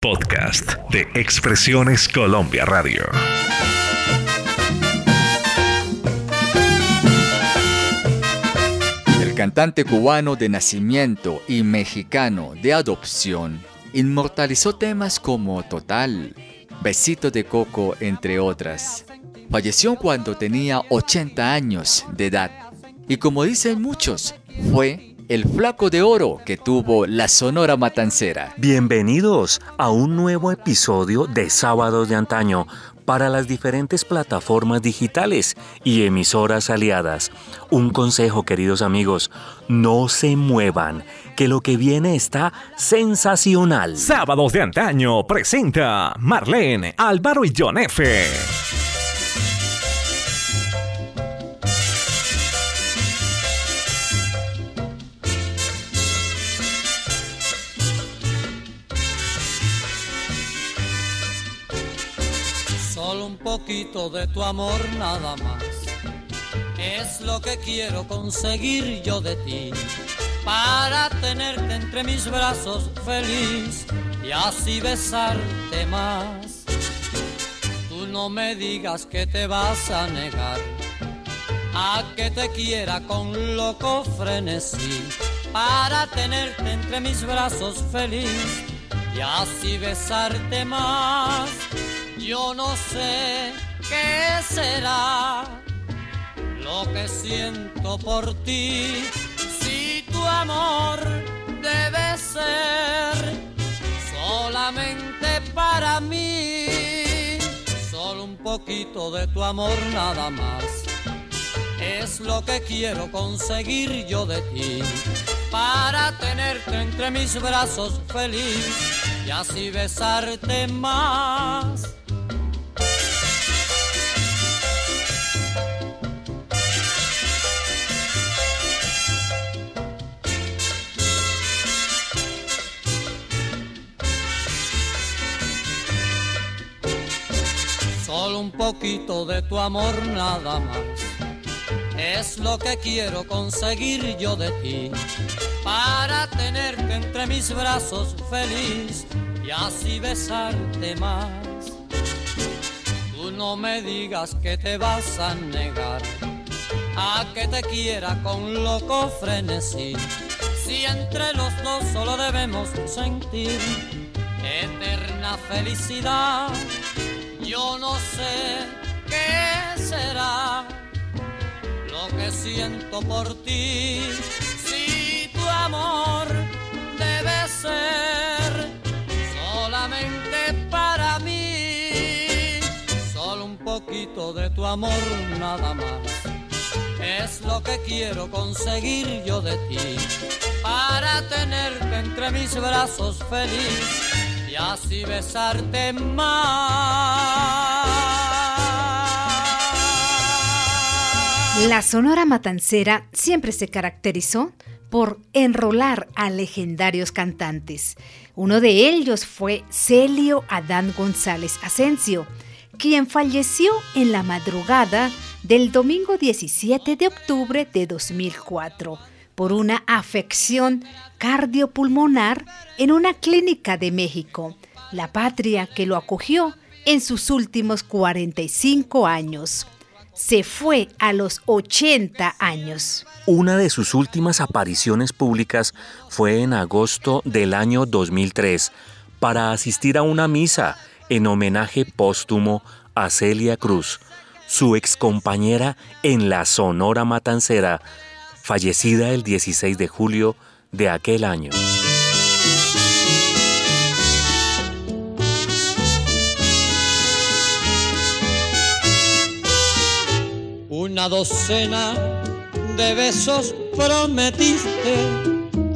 Podcast de Expresiones Colombia Radio. El cantante cubano de nacimiento y mexicano de adopción inmortalizó temas como Total, Besito de Coco, entre otras. Falleció cuando tenía 80 años de edad y como dicen muchos, fue el flaco de oro que tuvo la Sonora Matancera. Bienvenidos a un nuevo episodio de Sábados de Antaño para las diferentes plataformas digitales y emisoras aliadas. Un consejo, queridos amigos, no se muevan, que lo que viene está sensacional. Sábados de Antaño presenta Marlene, Álvaro y John F. poquito de tu amor nada más. Es lo que quiero conseguir yo de ti, para tenerte entre mis brazos feliz y así besarte más. Tú no me digas que te vas a negar a que te quiera con loco frenesí, para tenerte entre mis brazos feliz y así besarte más. Yo no sé qué será lo que siento por ti, si tu amor debe ser solamente para mí, solo un poquito de tu amor nada más. Es lo que quiero conseguir yo de ti, para tenerte entre mis brazos feliz y así besarte más. Un poquito de tu amor nada más. Es lo que quiero conseguir yo de ti, para tenerte entre mis brazos feliz y así besarte más. Tú no me digas que te vas a negar a que te quiera con loco frenesí, si entre los dos solo debemos sentir eterna felicidad yo no sé qué será lo que siento por ti. Si tu amor debe ser solamente para mí, solo un poquito de tu amor nada más. Es lo que quiero conseguir yo de ti, para tenerte entre mis brazos feliz besarte más. La Sonora Matancera siempre se caracterizó por enrolar a legendarios cantantes. Uno de ellos fue Celio Adán González Asensio, quien falleció en la madrugada del domingo 17 de octubre de 2004 por una afección cardiopulmonar en una clínica de México, la patria que lo acogió en sus últimos 45 años. Se fue a los 80 años. Una de sus últimas apariciones públicas fue en agosto del año 2003 para asistir a una misa en homenaje póstumo a Celia Cruz, su excompañera en la Sonora Matancera, fallecida el 16 de julio de aquel año. Una docena de besos prometiste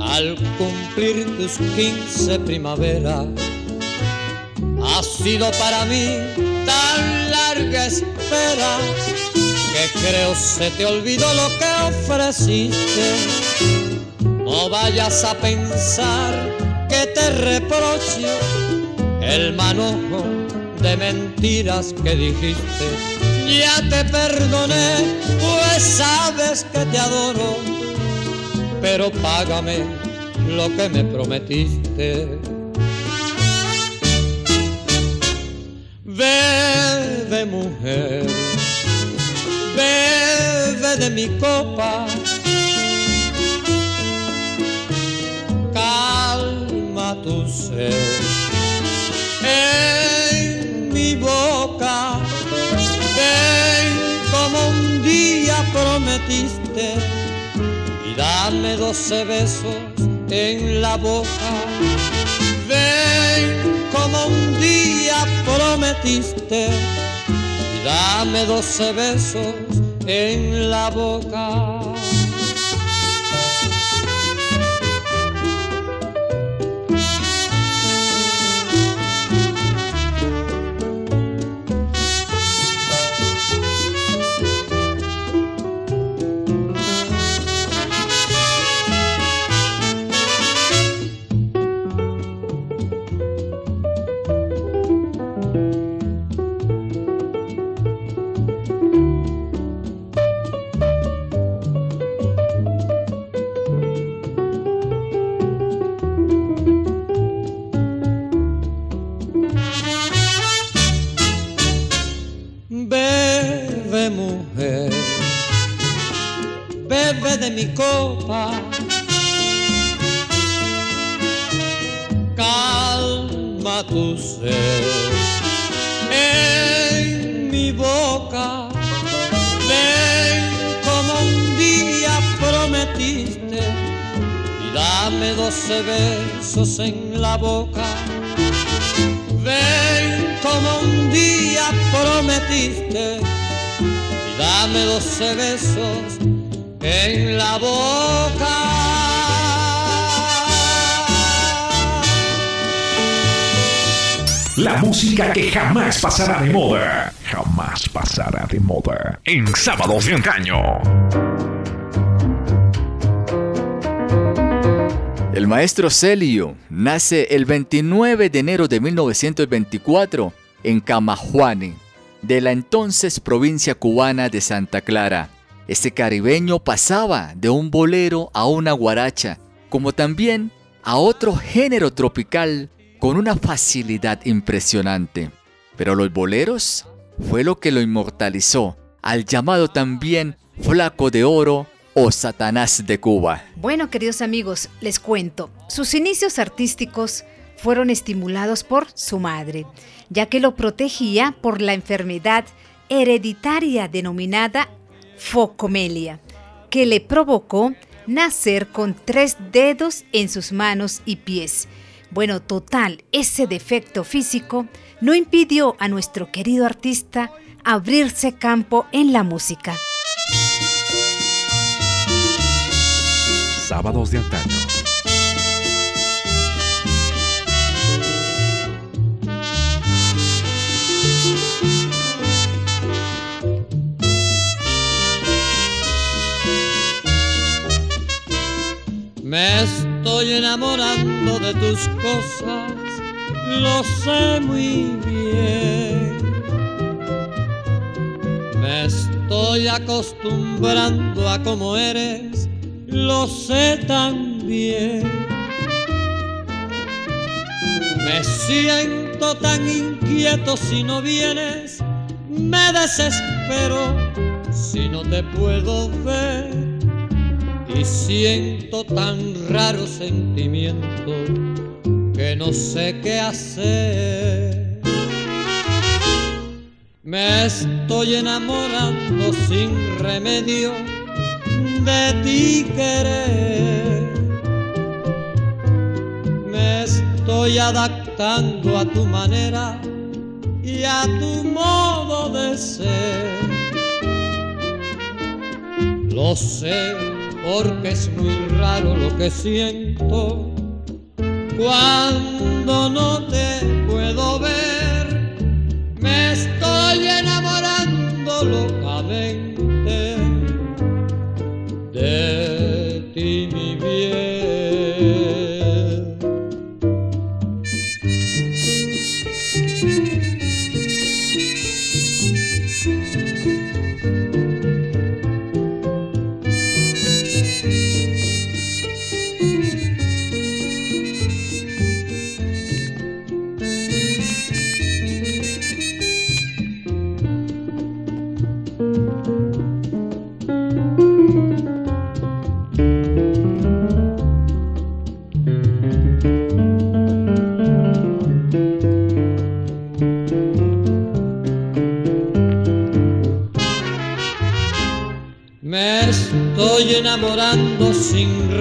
al cumplir tus 15 primavera. Ha sido para mí tan larga espera creo se te olvidó lo que ofreciste. No vayas a pensar que te reprocho el manojo de mentiras que dijiste. Ya te perdoné, pues sabes que te adoro, pero págame lo que me prometiste. Bebe mujer bebe de mi copa. Calma tu sed en mi boca. Ven como un día prometiste y dame doce besos en la boca. Ven como un día prometiste dame doce besos en la boca. Música que jamás pasará de moda. Jamás pasará de moda. En sábados de antaño. El maestro Celio nace el 29 de enero de 1924 en Camajuane, de la entonces provincia cubana de Santa Clara. Este caribeño pasaba de un bolero a una guaracha, como también a otro género tropical con una facilidad impresionante. Pero los boleros fue lo que lo inmortalizó al llamado también Flaco de Oro o Satanás de Cuba. Bueno, queridos amigos, les cuento. Sus inicios artísticos fueron estimulados por su madre, ya que lo protegía por la enfermedad hereditaria denominada focomelia, que le provocó nacer con tres dedos en sus manos y pies. Bueno, total, ese defecto físico no impidió a nuestro querido artista abrirse campo en la música. sábados de antaño. Me estoy enamorando de tus cosas, lo sé muy bien. Me estoy acostumbrando a cómo eres lo sé también. Me siento tan inquieto si no vienes, me desespero si no te puedo ver. Y siento tan raro sentimiento que no sé qué hacer. Me estoy enamorando sin remedio de ti querer. Me estoy adaptando a tu manera y a tu modo de ser. Lo sé porque es muy raro lo que siento cuando no te puedo ver. Me estoy enamorando locamente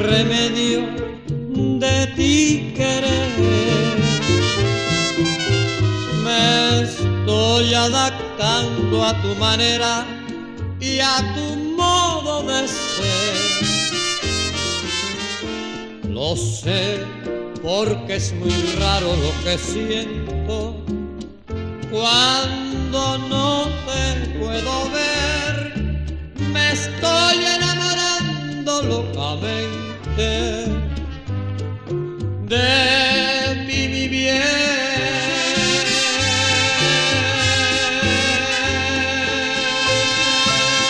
remedio de ti querer. Me estoy adaptando a tu manera y a tu modo de ser. Lo sé porque es muy raro lo que siento cuando no te puedo ver. Me estoy enamorando locamente de mi.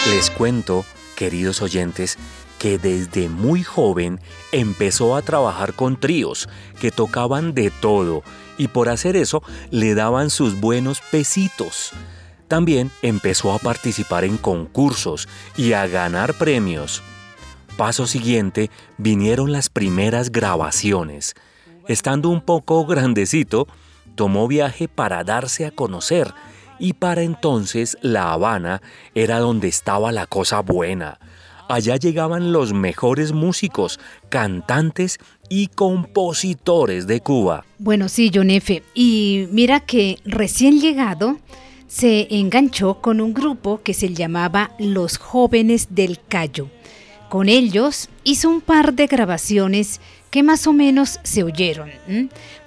Les cuento, queridos oyentes, que desde muy joven empezó a trabajar con tríos que tocaban de todo y por hacer eso le daban sus buenos pesitos. También empezó a participar en concursos y a ganar premios. Paso siguiente vinieron las primeras grabaciones. Estando un poco grandecito, tomó viaje para darse a conocer y para entonces La Habana era donde estaba la cosa buena allá llegaban los mejores músicos, cantantes y compositores de Cuba. Bueno, sí, John F. Y mira que recién llegado se enganchó con un grupo que se llamaba Los Jóvenes del Cayo. Con ellos hizo un par de grabaciones que más o menos se oyeron.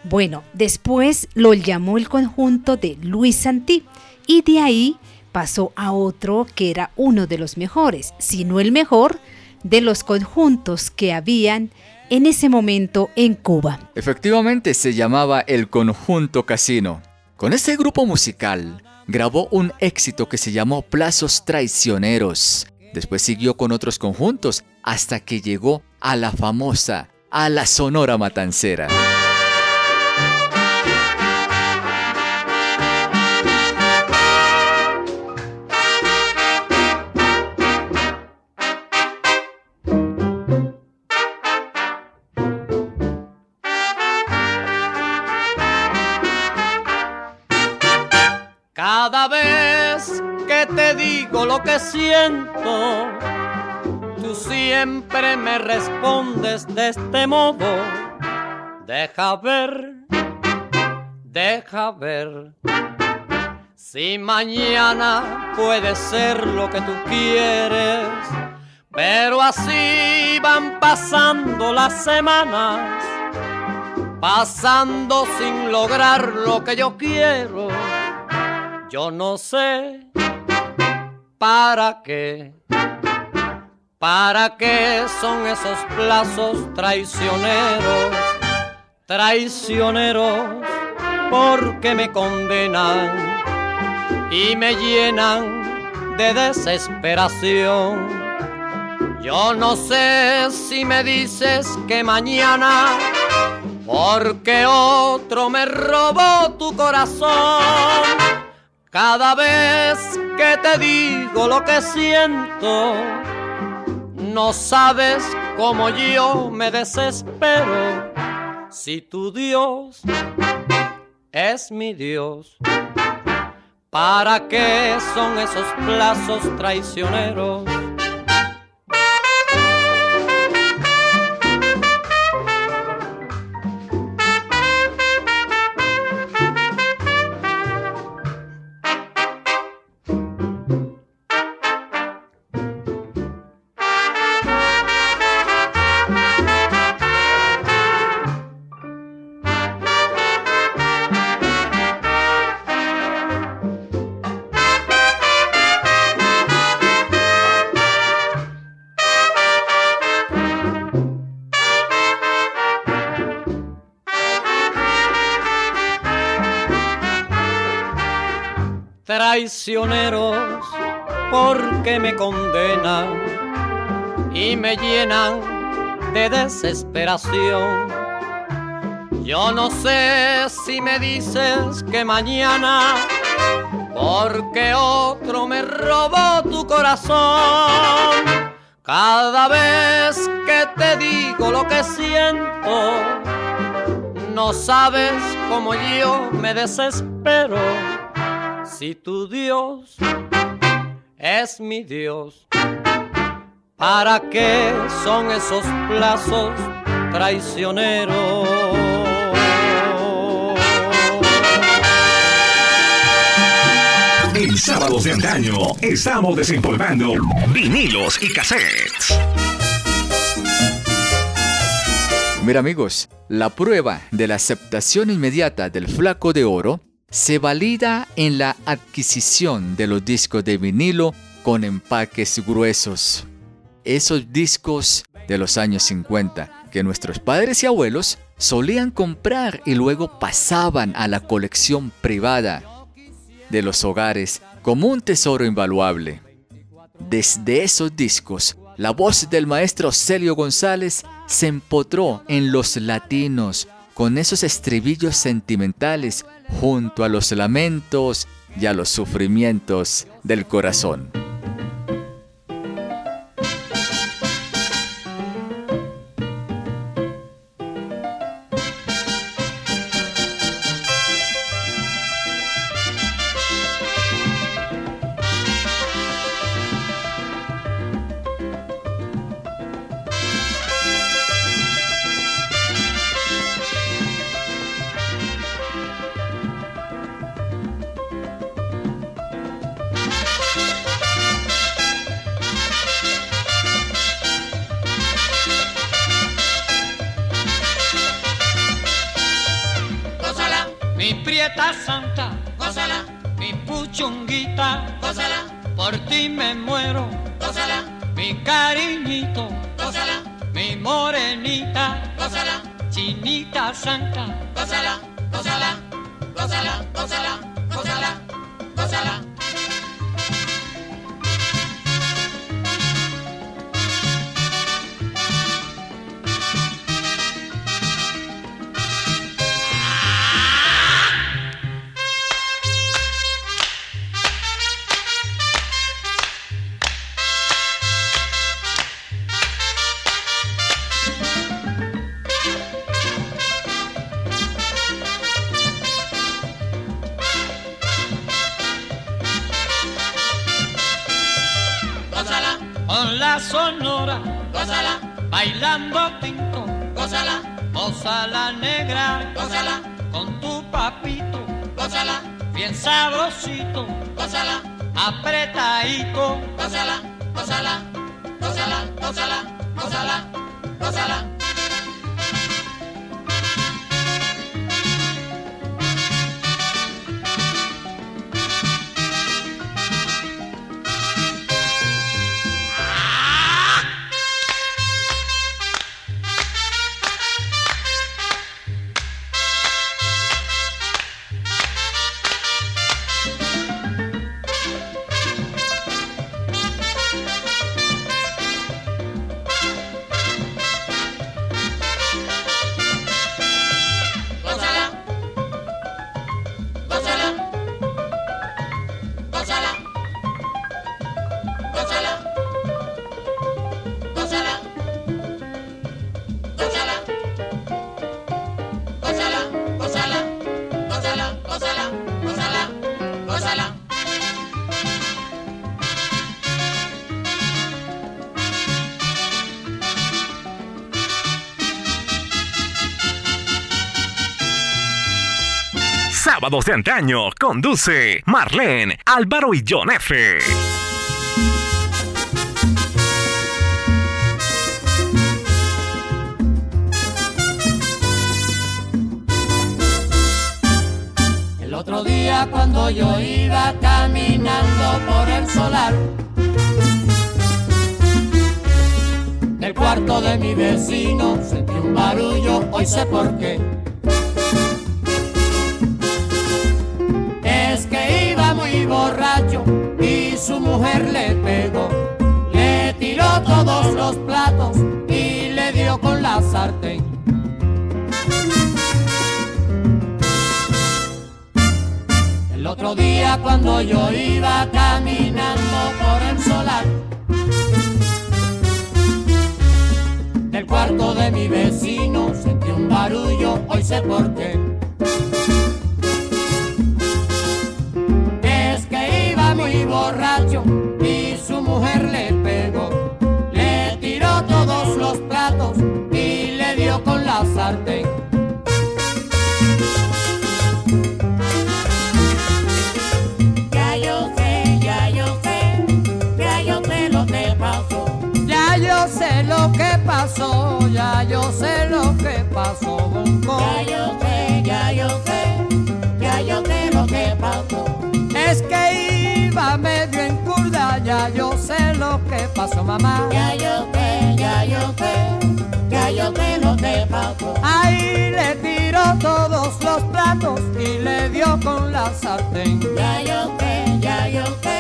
Bueno, después lo llamó el conjunto de Luis Santí y de ahí pasó a otro que era uno de los mejores, si no el mejor, de los conjuntos que habían en ese momento en Cuba. Efectivamente se llamaba el Conjunto Casino. Con este grupo musical grabó un éxito que se llamó Plazos Traicioneros. Después siguió con otros conjuntos hasta que llegó a la famosa, a la Sonora Matancera. Que siento, tú siempre me respondes de este modo. Deja ver, deja ver. Si mañana puede ser lo que tú quieres, pero así van pasando las semanas, pasando sin lograr lo que yo quiero. Yo no sé ¿Para qué? ¿Para qué son esos plazos traicioneros? Traicioneros porque me condenan y me llenan de desesperación. Yo no sé si me dices que mañana, porque otro me robó tu corazón cada vez que te digo lo que siento, no sabes cómo yo me desespero. Si tu Dios es mi Dios, ¿para qué son esos plazos traicioneros? Traicioneros porque me condenan y me llenan de desesperación. Yo no sé si me dices que mañana, porque otro me robó tu corazón. Cada vez que te digo lo que siento, no sabes cómo yo me desespero si tu Dios es mi Dios, ¿Para qué son esos plazos traicioneros? En sábados de antaño estamos desempolvando vinilos y cassettes. Mira amigos, la prueba de la aceptación inmediata del flaco de oro se valida en la adquisición de los discos de vinilo con empaques gruesos. Esos discos de los años 50 que nuestros padres y abuelos solían comprar y luego pasaban a la colección privada de los hogares como un tesoro invaluable. Desde esos discos, la voz del maestro Celio González se empotró en los latinos con esos estribillos sentimentales junto a los lamentos y a los sufrimientos del corazón. Sonora, gózala, bailando tinto, gózala, gózala negra, gózala, con tu papito, gózala, bien sabrosito, gózala, apretadito, gózala, gózala, gózala, gózala, gózala, gózala. Sábados de antaño conduce Marlene, Álvaro y John F. El otro día cuando yo iba caminando por el solar del cuarto de mi vecino sentí un barullo, hoy sé por qué borracho y su mujer le pegó. Le tiró todos los platos y le dio con la sartén. El otro día cuando yo iba caminando por el solar del cuarto de mi vecino sentí un barullo, hoy sé por qué. borracho y su mujer le pegó. Le tiró todos los platos y le dio con la sartén. Ya yo sé, ya yo sé, ya yo sé lo que pasó. Ya yo sé lo que pasó, ya yo sé lo que pasó. Ya yo sé, ya yo sé, ya yo sé lo que pasó. Es que iba medio en curda, ya yo sé lo que pasó, mamá. Ya yo sé, ya yo sé, ya yo sé lo que pasó. Ahí le tiró todos los platos y le dio con la sartén. Ya yo sé, ya yo sé,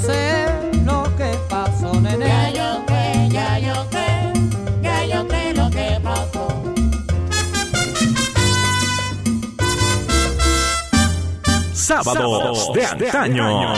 sé lo que pasó, Ya nene. yo sé, ya yo sé, ya yo sé lo que pasó. Sábados de antaño.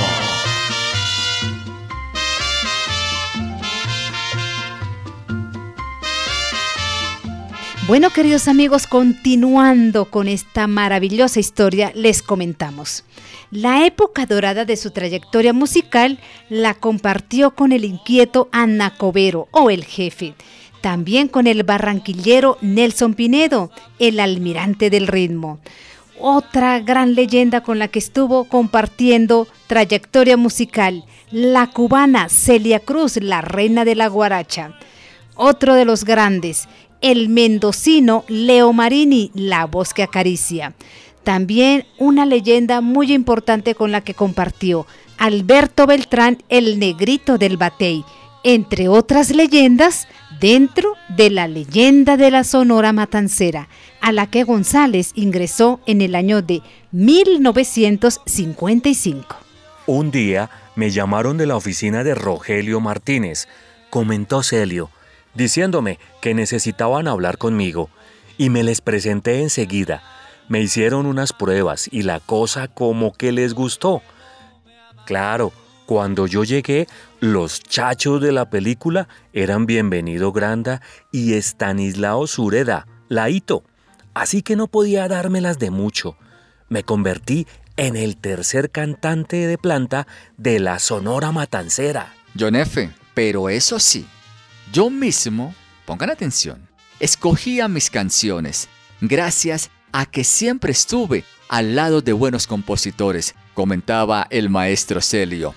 Bueno, queridos amigos, continuando con esta maravillosa historia, les comentamos. La época dorada de su trayectoria musical la compartió con el inquieto Anacobero o el jefe, también con el barranquillero Nelson Pinedo, el almirante del ritmo. Otra gran leyenda con la que estuvo compartiendo trayectoria musical, la cubana Celia Cruz, la reina de la guaracha. Otro de los grandes, el mendocino Leo Marini, la voz que acaricia. También una leyenda muy importante con la que compartió Alberto Beltrán, el negrito del batey, entre otras leyendas dentro de la leyenda de la Sonora Matancera, a la que González ingresó en el año de 1955. Un día me llamaron de la oficina de Rogelio Martínez, comentó Celio, diciéndome que necesitaban hablar conmigo, y me les presenté enseguida. Me hicieron unas pruebas y la cosa como que les gustó. Claro, cuando yo llegué, los chachos de la película eran Bienvenido Granda y Estanislao Sureda, Laito. Así que no podía dármelas de mucho. Me convertí en el tercer cantante de planta de la Sonora Matancera. John F., pero eso sí, yo mismo, pongan atención, escogía mis canciones gracias a que siempre estuve al lado de buenos compositores, comentaba el maestro Celio.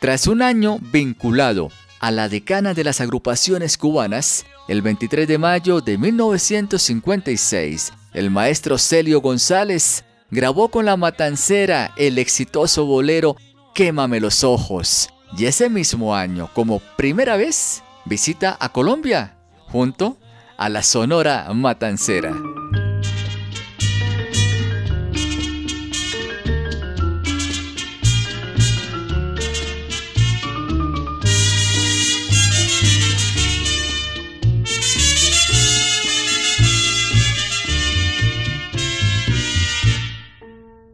Tras un año vinculado a la decana de las agrupaciones cubanas, el 23 de mayo de 1956, el maestro Celio González grabó con la matancera el exitoso bolero Quémame los ojos. Y ese mismo año, como primera vez, visita a Colombia junto a la Sonora Matancera.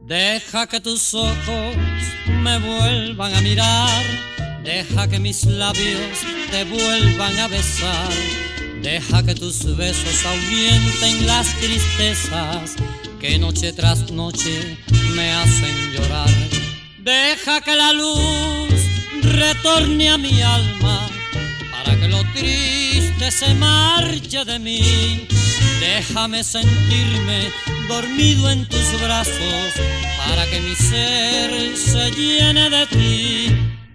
Deja que tus ojos me vuelvan a mirar, deja que mis labios te vuelvan a besar, deja que tus besos ahuyenten las tristezas que noche tras noche me hacen llorar. Deja que la luz retorne a mi alma para que lo triste se marche de mí. Déjame sentirme dormido en tus brazos para que mi ser se llene de ti.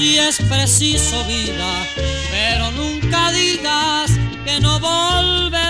si es preciso vida, pero nunca digas que no volverás.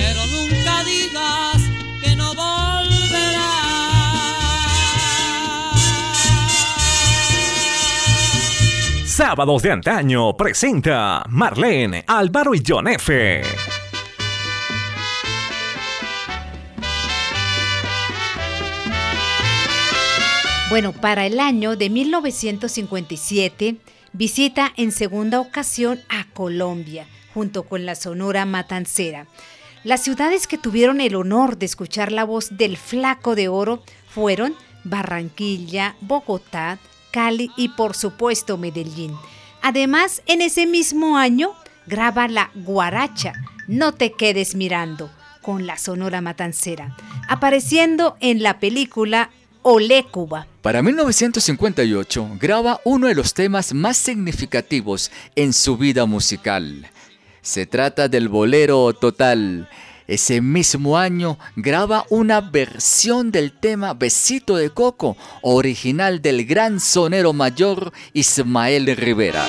pero nunca digas que no volverás. Sábados de antaño presenta Marlene, Álvaro y John F. Bueno, para el año de 1957 visita en segunda ocasión a Colombia, junto con la Sonora Matancera. Las ciudades que tuvieron el honor de escuchar la voz del Flaco de Oro fueron Barranquilla, Bogotá, Cali y por supuesto Medellín. Además, en ese mismo año graba la Guaracha, No te quedes mirando, con la Sonora Matancera, apareciendo en la película Olé Cuba. Para 1958 graba uno de los temas más significativos en su vida musical. Se trata del bolero total. Ese mismo año graba una versión del tema Besito de Coco, original del gran sonero mayor Ismael Rivera.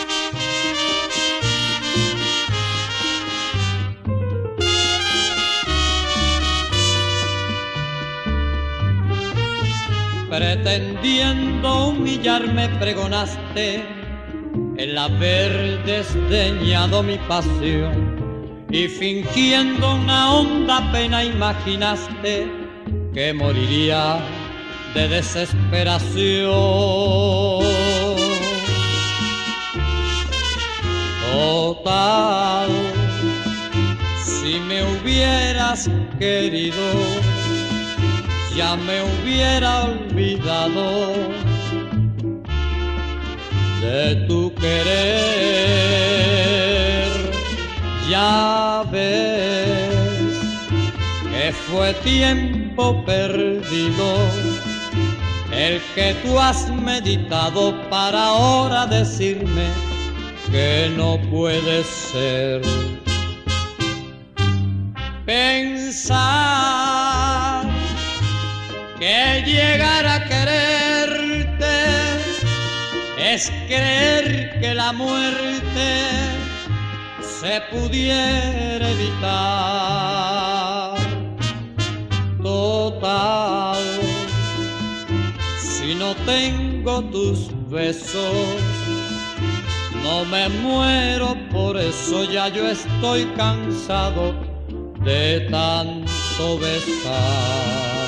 Pretendiendo humillarme pregonaste el haber desdeñado mi pasión y fingiendo una honda pena imaginaste que moriría de desesperación. Total, si me hubieras querido, ya me hubiera olvidado de tu querer. Ya ves que fue tiempo perdido el que tú has meditado para ahora decirme que no puede ser. Pensar que llegar a quererte es creer que la muerte se pudiera evitar. Total, si no tengo tus besos, no me muero, por eso ya yo estoy cansado de tanto besar.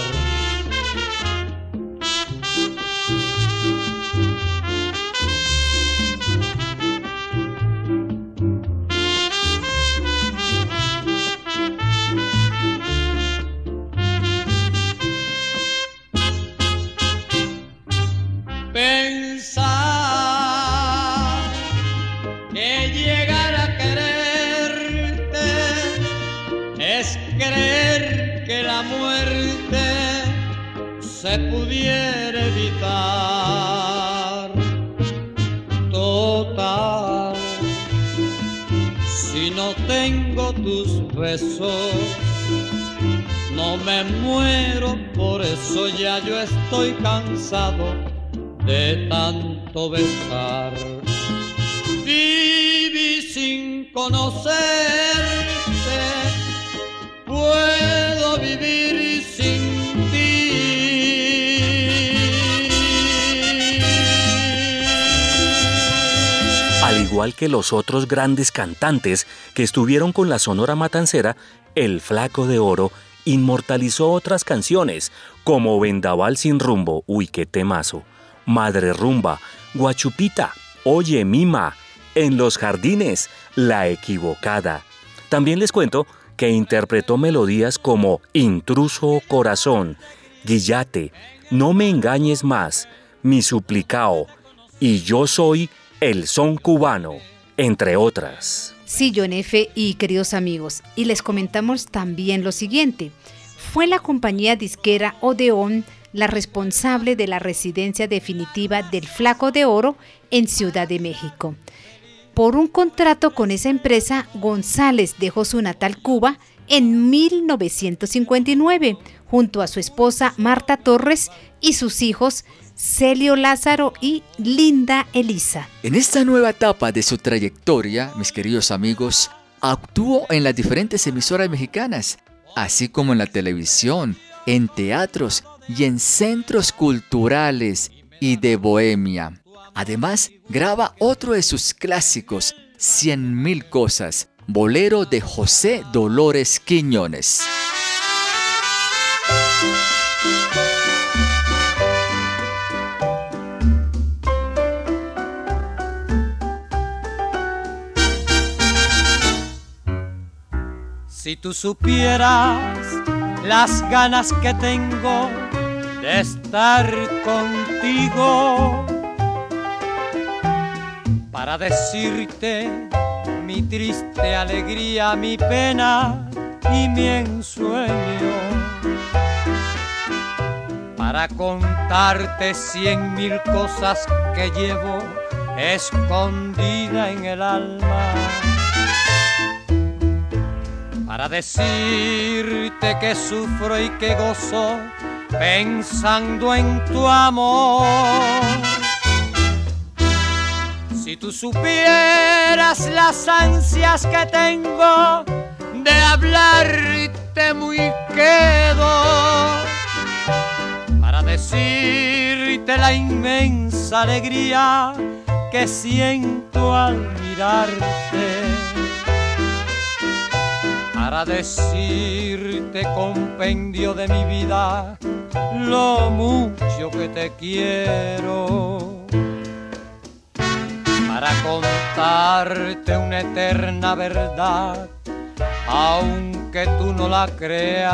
No me muero, por eso ya yo estoy cansado de tanto besar. Viví sin conocerte, igual que los otros grandes cantantes que estuvieron con la Sonora Matancera, el Flaco de Oro inmortalizó otras canciones como Vendaval sin rumbo, uy qué temazo, Madre Rumba, Guachupita, Oye Mima, En los Jardines, La Equivocada. También les cuento que interpretó melodías como Intruso Corazón, Guillate, No me engañes más, Mi Suplicao y Yo soy el son cubano, entre otras. Sí, John F. y queridos amigos, y les comentamos también lo siguiente. Fue la compañía disquera Odeon la responsable de la residencia definitiva del Flaco de Oro en Ciudad de México. Por un contrato con esa empresa, González dejó su natal Cuba en 1959, junto a su esposa Marta Torres y sus hijos Celio Lázaro y Linda Elisa. En esta nueva etapa de su trayectoria, mis queridos amigos, actuó en las diferentes emisoras mexicanas, así como en la televisión, en teatros y en centros culturales y de bohemia. Además, graba otro de sus clásicos, Cien mil cosas, bolero de José Dolores Quiñones. Si tú supieras las ganas que tengo de estar contigo para decirte mi triste alegría, mi pena y mi ensueño. Para contarte cien mil cosas que llevo escondida en el alma. Para decirte que sufro y que gozo pensando en tu amor. Si tú supieras las ansias que tengo de hablarte muy quedo para decirte la inmensa alegría que siento al mirarte para decirte compendio de mi vida lo mucho que te quiero. Para contarte una eterna verdad aunque tú no la creas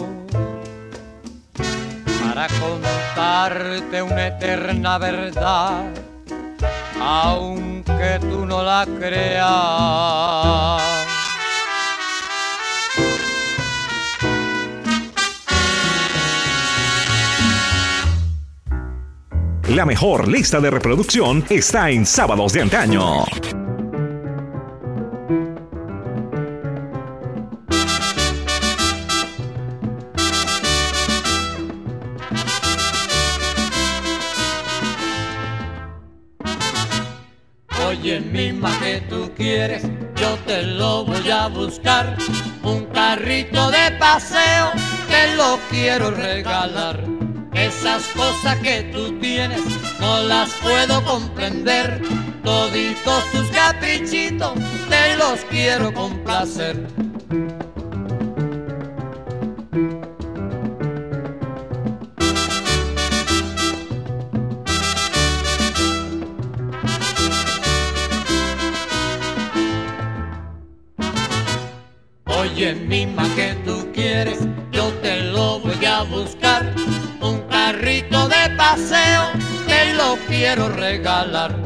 para contarte una eterna verdad, aunque tú no la creas. La mejor lista de reproducción está en Sábados de Antaño. Yo te lo voy a buscar. Un carrito de paseo, te lo quiero regalar. Esas cosas que tú tienes no las puedo comprender. Toditos tus caprichitos te los quiero complacer. Oye, misma que tú quieres, yo te lo voy a buscar. Un carrito de paseo, te lo quiero regalar.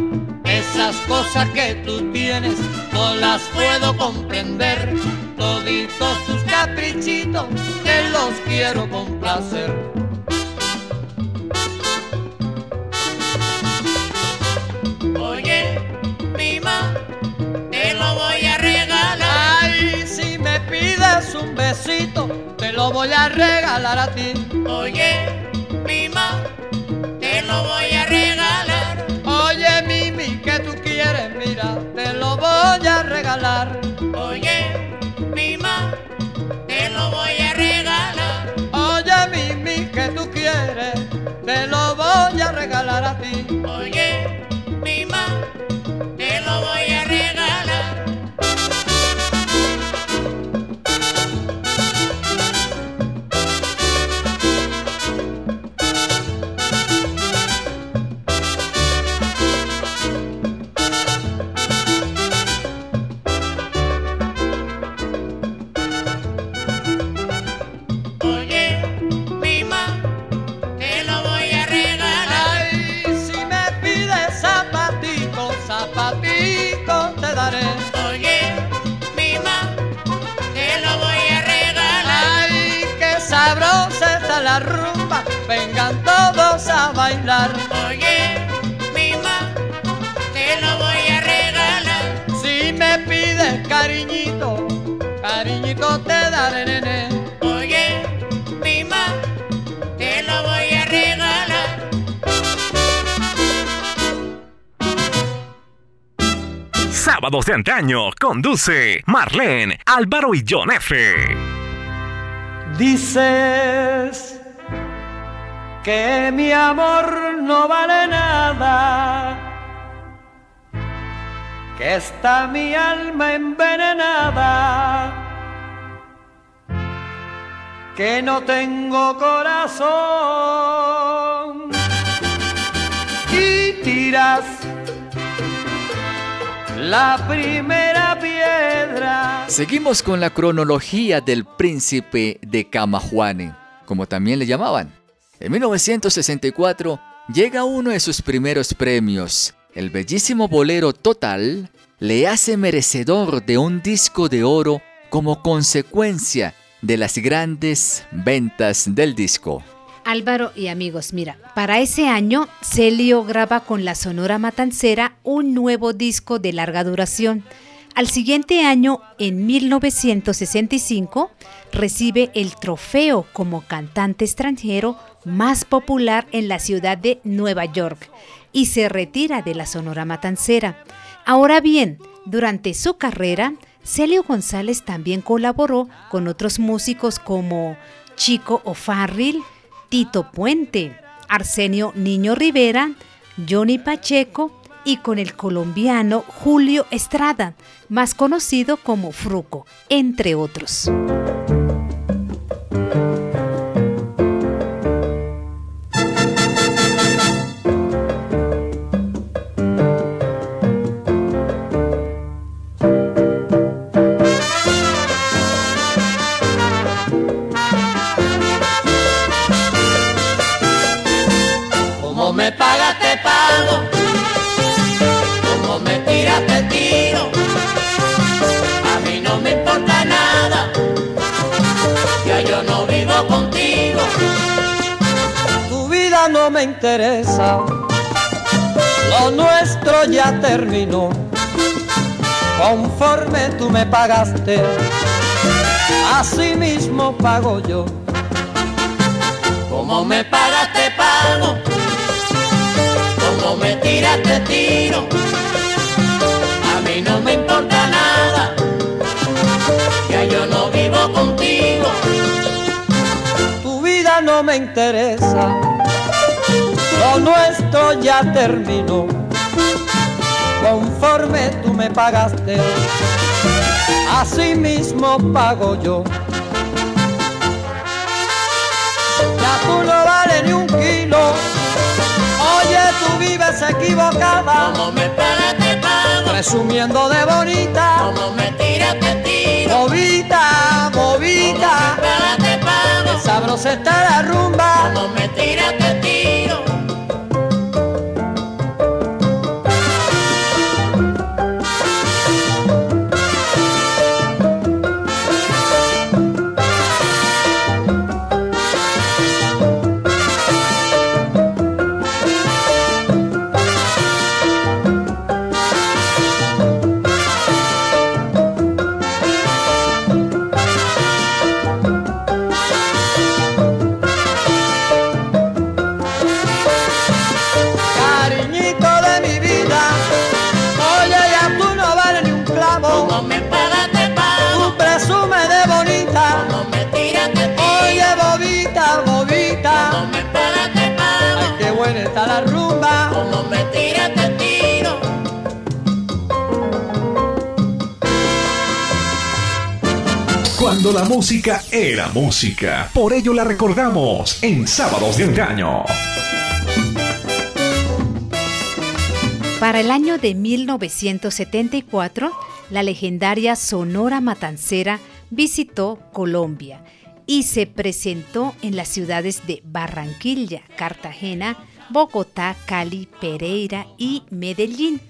Esas cosas que tú tienes, no las puedo comprender. Toditos tus caprichitos, te los quiero complacer. te lo voy a regalar a ti. Oye, mima, te lo voy a regalar. Oye, mimi, que tú quieres? Mira, te lo voy a regalar. Oye, mima, te lo voy a regalar. Oye, mimi, que tú quieres? Te lo voy a regalar a ti. Bailar. Oye, mi ma, te lo voy a regalar. Si me pides cariñito, cariñito te daré, nene. Oye, mi ma, te lo voy a regalar. Sábados de antaño conduce Marlene, Álvaro y John F. Dices que mi amor no vale nada, que está mi alma envenenada, que no tengo corazón y tiras la primera piedra. Seguimos con la cronología del príncipe de Camajuane, como también le llamaban. En 1964 llega uno de sus primeros premios. El bellísimo bolero Total le hace merecedor de un disco de oro como consecuencia de las grandes ventas del disco. Álvaro y amigos, mira, para ese año Celio graba con la Sonora Matancera un nuevo disco de larga duración. Al siguiente año, en 1965, recibe el trofeo como cantante extranjero más popular en la ciudad de Nueva York y se retira de la Sonora Matancera. Ahora bien, durante su carrera, Celio González también colaboró con otros músicos como Chico O'Farrill, Tito Puente, Arsenio Niño Rivera, Johnny Pacheco y con el colombiano Julio Estrada, más conocido como Fruco, entre otros. Ya terminó. Conforme tú me pagaste, así mismo pago yo. Como me pagas te pago. Como me tiras te tiro. A mí no me importa nada. Ya yo no vivo contigo. Tu vida no me interesa. Lo nuestro ya terminó. Conforme tú me pagaste, así mismo pago yo. Ya tú no vales ni un kilo. Oye, tú vives equivocada, Como me pagas te pago. presumiendo de bonita. Como me tiras te tiro. Movita, Como me pagas te pago. sabrosa está la rumba. Como me tiras te tiro. la música era música. Por ello la recordamos en Sábados de Engaño. Para el año de 1974, la legendaria Sonora Matancera visitó Colombia y se presentó en las ciudades de Barranquilla, Cartagena, Bogotá, Cali, Pereira y Medellín.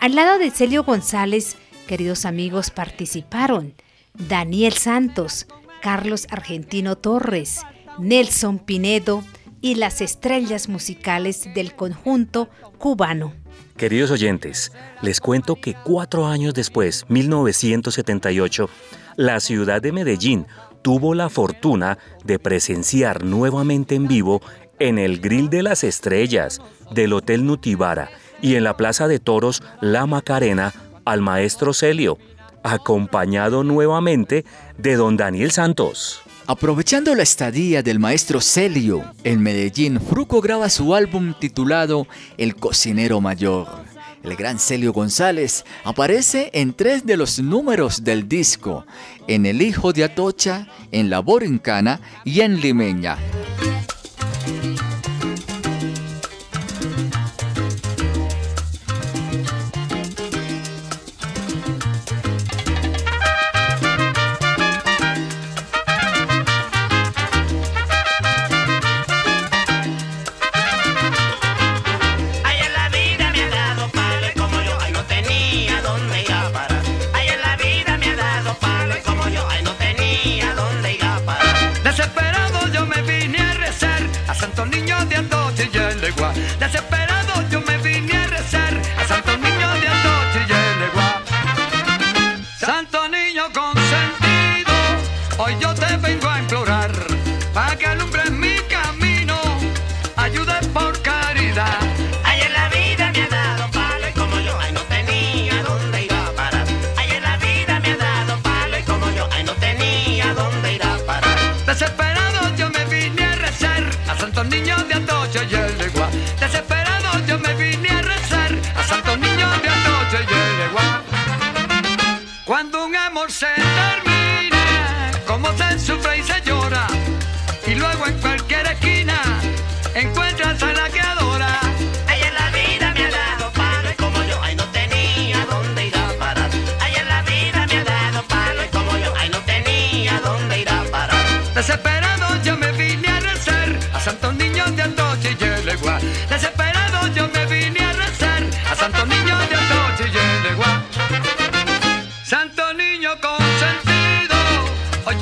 Al lado de Celio González, queridos amigos, participaron Daniel Santos, Carlos Argentino Torres, Nelson Pinedo y las estrellas musicales del conjunto cubano. Queridos oyentes, les cuento que cuatro años después, 1978, la ciudad de Medellín tuvo la fortuna de presenciar nuevamente en vivo en el Grill de las Estrellas del Hotel Nutibara y en la Plaza de Toros La Macarena al maestro Celio, acompañado nuevamente de don Daniel Santos. Aprovechando la estadía del maestro Celio en Medellín, Fruco graba su álbum titulado El cocinero mayor. El gran Celio González aparece en tres de los números del disco, en El Hijo de Atocha, en La Borincana y en Limeña.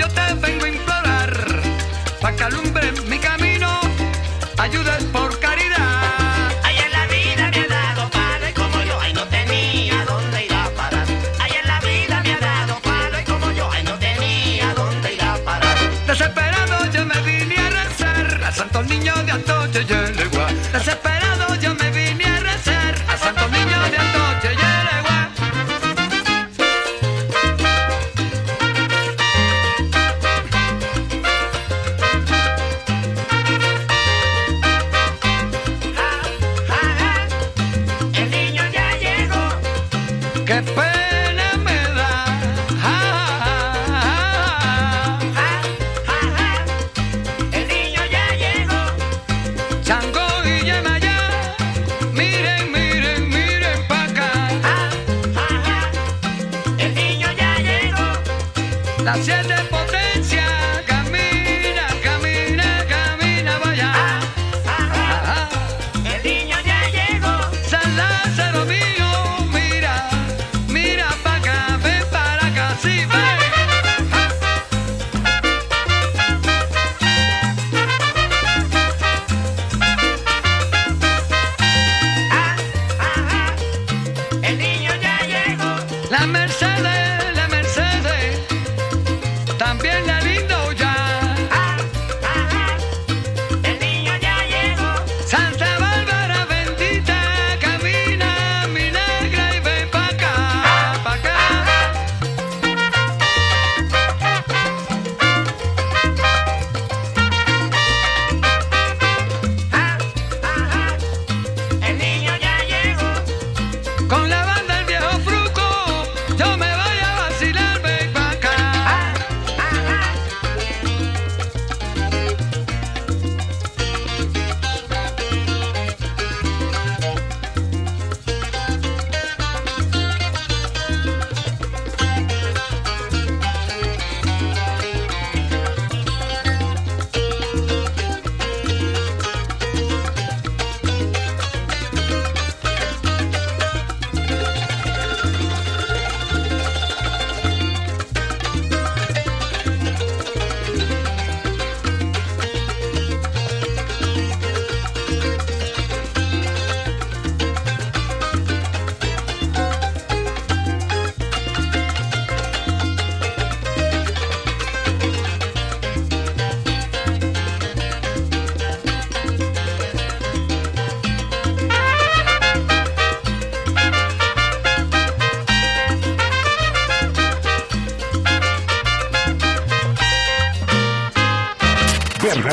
yo te vengo a implorar, para que alumbre mi camino, ayuda por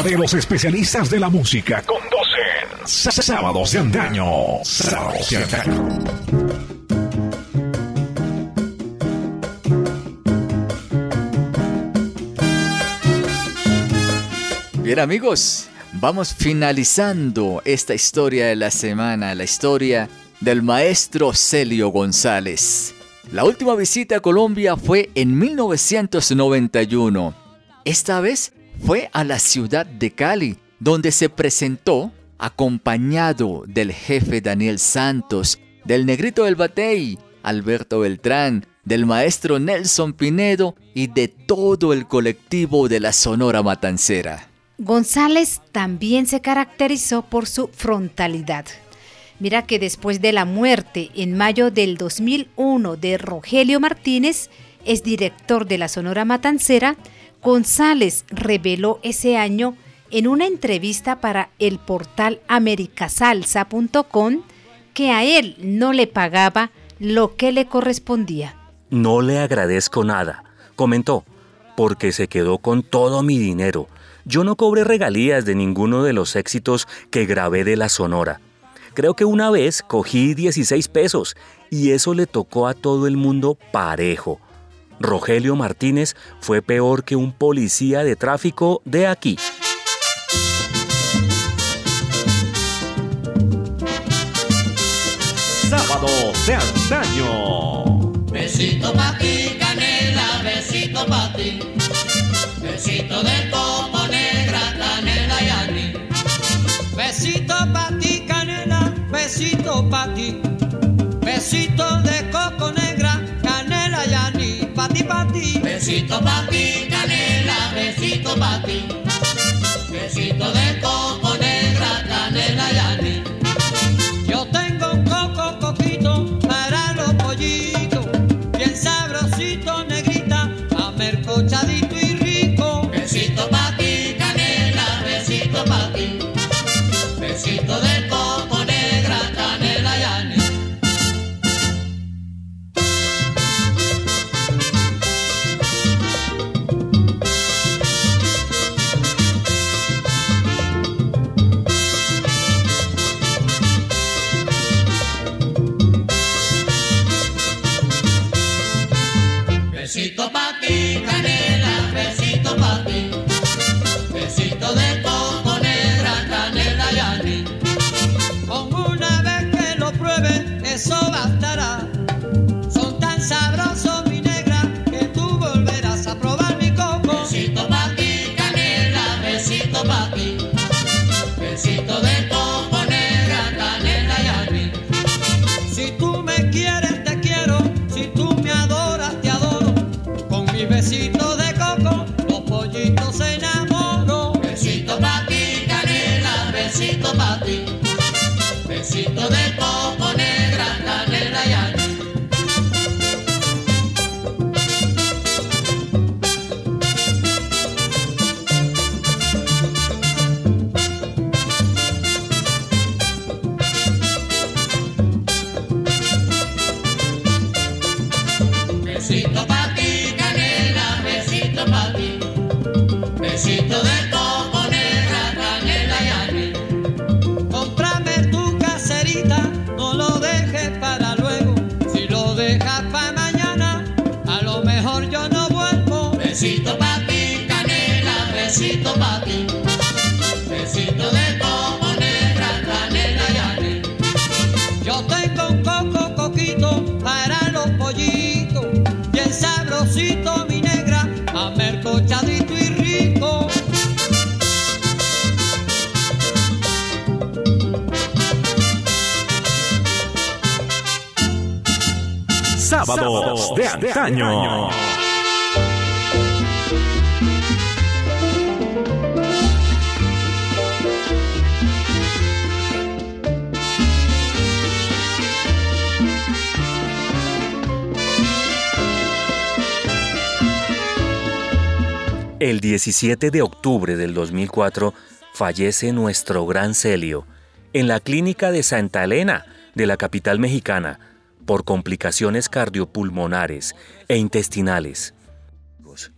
verdaderos especialistas de la música conducen Sábados de Antaño. Sábados de Antaño. Bien amigos, vamos finalizando esta historia de la semana, la historia del maestro Celio González. La última visita a Colombia fue en 1991. Esta vez fue a la ciudad de Cali, donde se presentó acompañado del jefe Daniel Santos, del negrito del Batey, Alberto Beltrán, del maestro Nelson Pinedo y de todo el colectivo de la Sonora Matancera. González también se caracterizó por su frontalidad. Mira que después de la muerte en mayo del 2001 de Rogelio Martínez, es director de la Sonora Matancera, González reveló ese año en una entrevista para el portal americasalsa.com que a él no le pagaba lo que le correspondía. No le agradezco nada, comentó, porque se quedó con todo mi dinero yo no cobré regalías de ninguno de los éxitos que grabé de la Sonora. Creo que una vez cogí 16 pesos y eso le tocó a todo el mundo parejo. Rogelio Martínez fue peor que un policía de tráfico de aquí. Sábado de antaño. Besito pa' ti, canela, besito pa' ti. Besito de coco negra, canela y anís. Besito pa' ti, canela, besito pa' ti. Besito de coco negra. Pa' ti. Besito pa' ti, canela, besito pa' ti. Besito de coco negra, canela y. Yo tengo un coco coquito para los pollitos. Bien sabrosito, negrita, amercochadito y rico. Besito pa' ti, canela, besito pa' ti. Besito de Sábados de antaño. El 17 de octubre del 2004 fallece nuestro gran Celio en la clínica de Santa Elena de la capital mexicana por complicaciones cardiopulmonares e intestinales.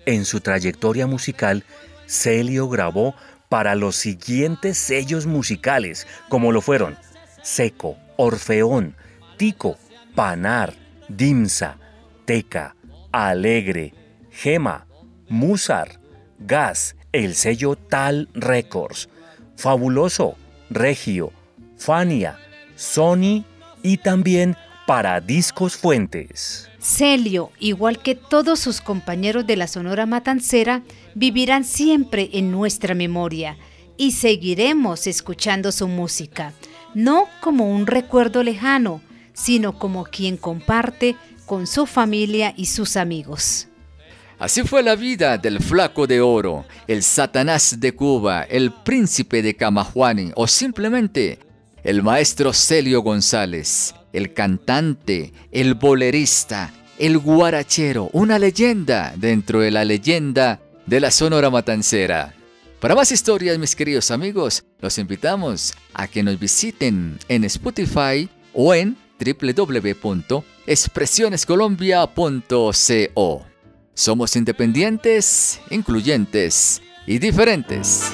En su trayectoria musical, Celio grabó para los siguientes sellos musicales, como lo fueron Seco, Orfeón, Tico, Panar, Dimsa, Teca, Alegre, Gema, Musar, Gas, el sello Tal Records, Fabuloso, Regio, Fania, Sony y también para Discos Fuentes. Celio, igual que todos sus compañeros de la Sonora Matancera, vivirán siempre en nuestra memoria y seguiremos escuchando su música, no como un recuerdo lejano, sino como quien comparte con su familia y sus amigos. Así fue la vida del flaco de oro, el Satanás de Cuba, el príncipe de Camajuani o simplemente el maestro Celio González, el cantante, el bolerista, el guarachero, una leyenda dentro de la leyenda de la Sonora Matancera. Para más historias, mis queridos amigos, los invitamos a que nos visiten en Spotify o en www.expresionescolombia.co. Somos independientes, incluyentes y diferentes.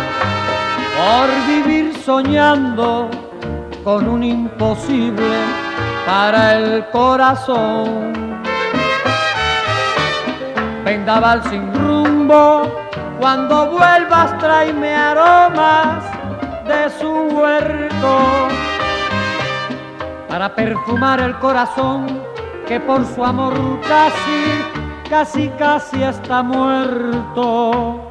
por vivir soñando con un imposible para el corazón vendaval sin rumbo. Cuando vuelvas tráeme aromas de su huerto para perfumar el corazón que por su amor casi, casi, casi está muerto.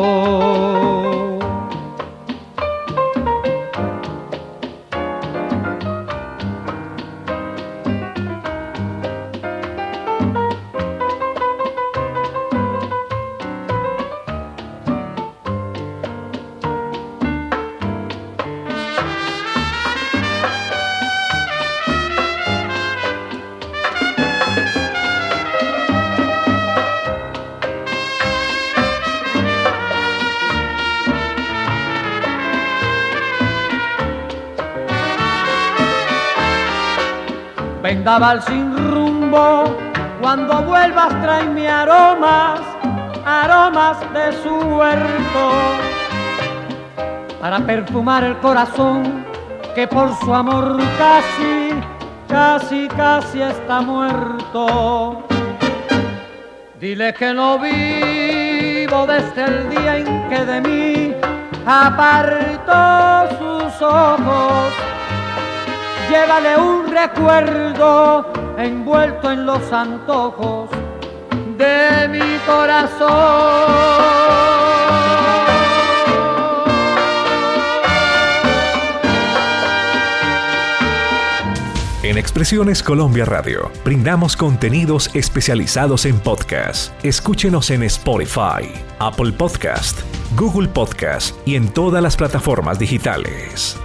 Vendaval sin rumbo. Cuando vuelvas tráeme aromas, aromas de su huerto, para perfumar el corazón que por su amor casi, casi, casi está muerto. Dile que no vivo desde el día en que de mí apartó sus ojos llévale un recuerdo envuelto en los antojos de mi corazón. En Expresiones Colombia Radio brindamos contenidos especializados en podcast. Escúchenos en Spotify, Apple Podcast, Google Podcast y en todas las plataformas digitales.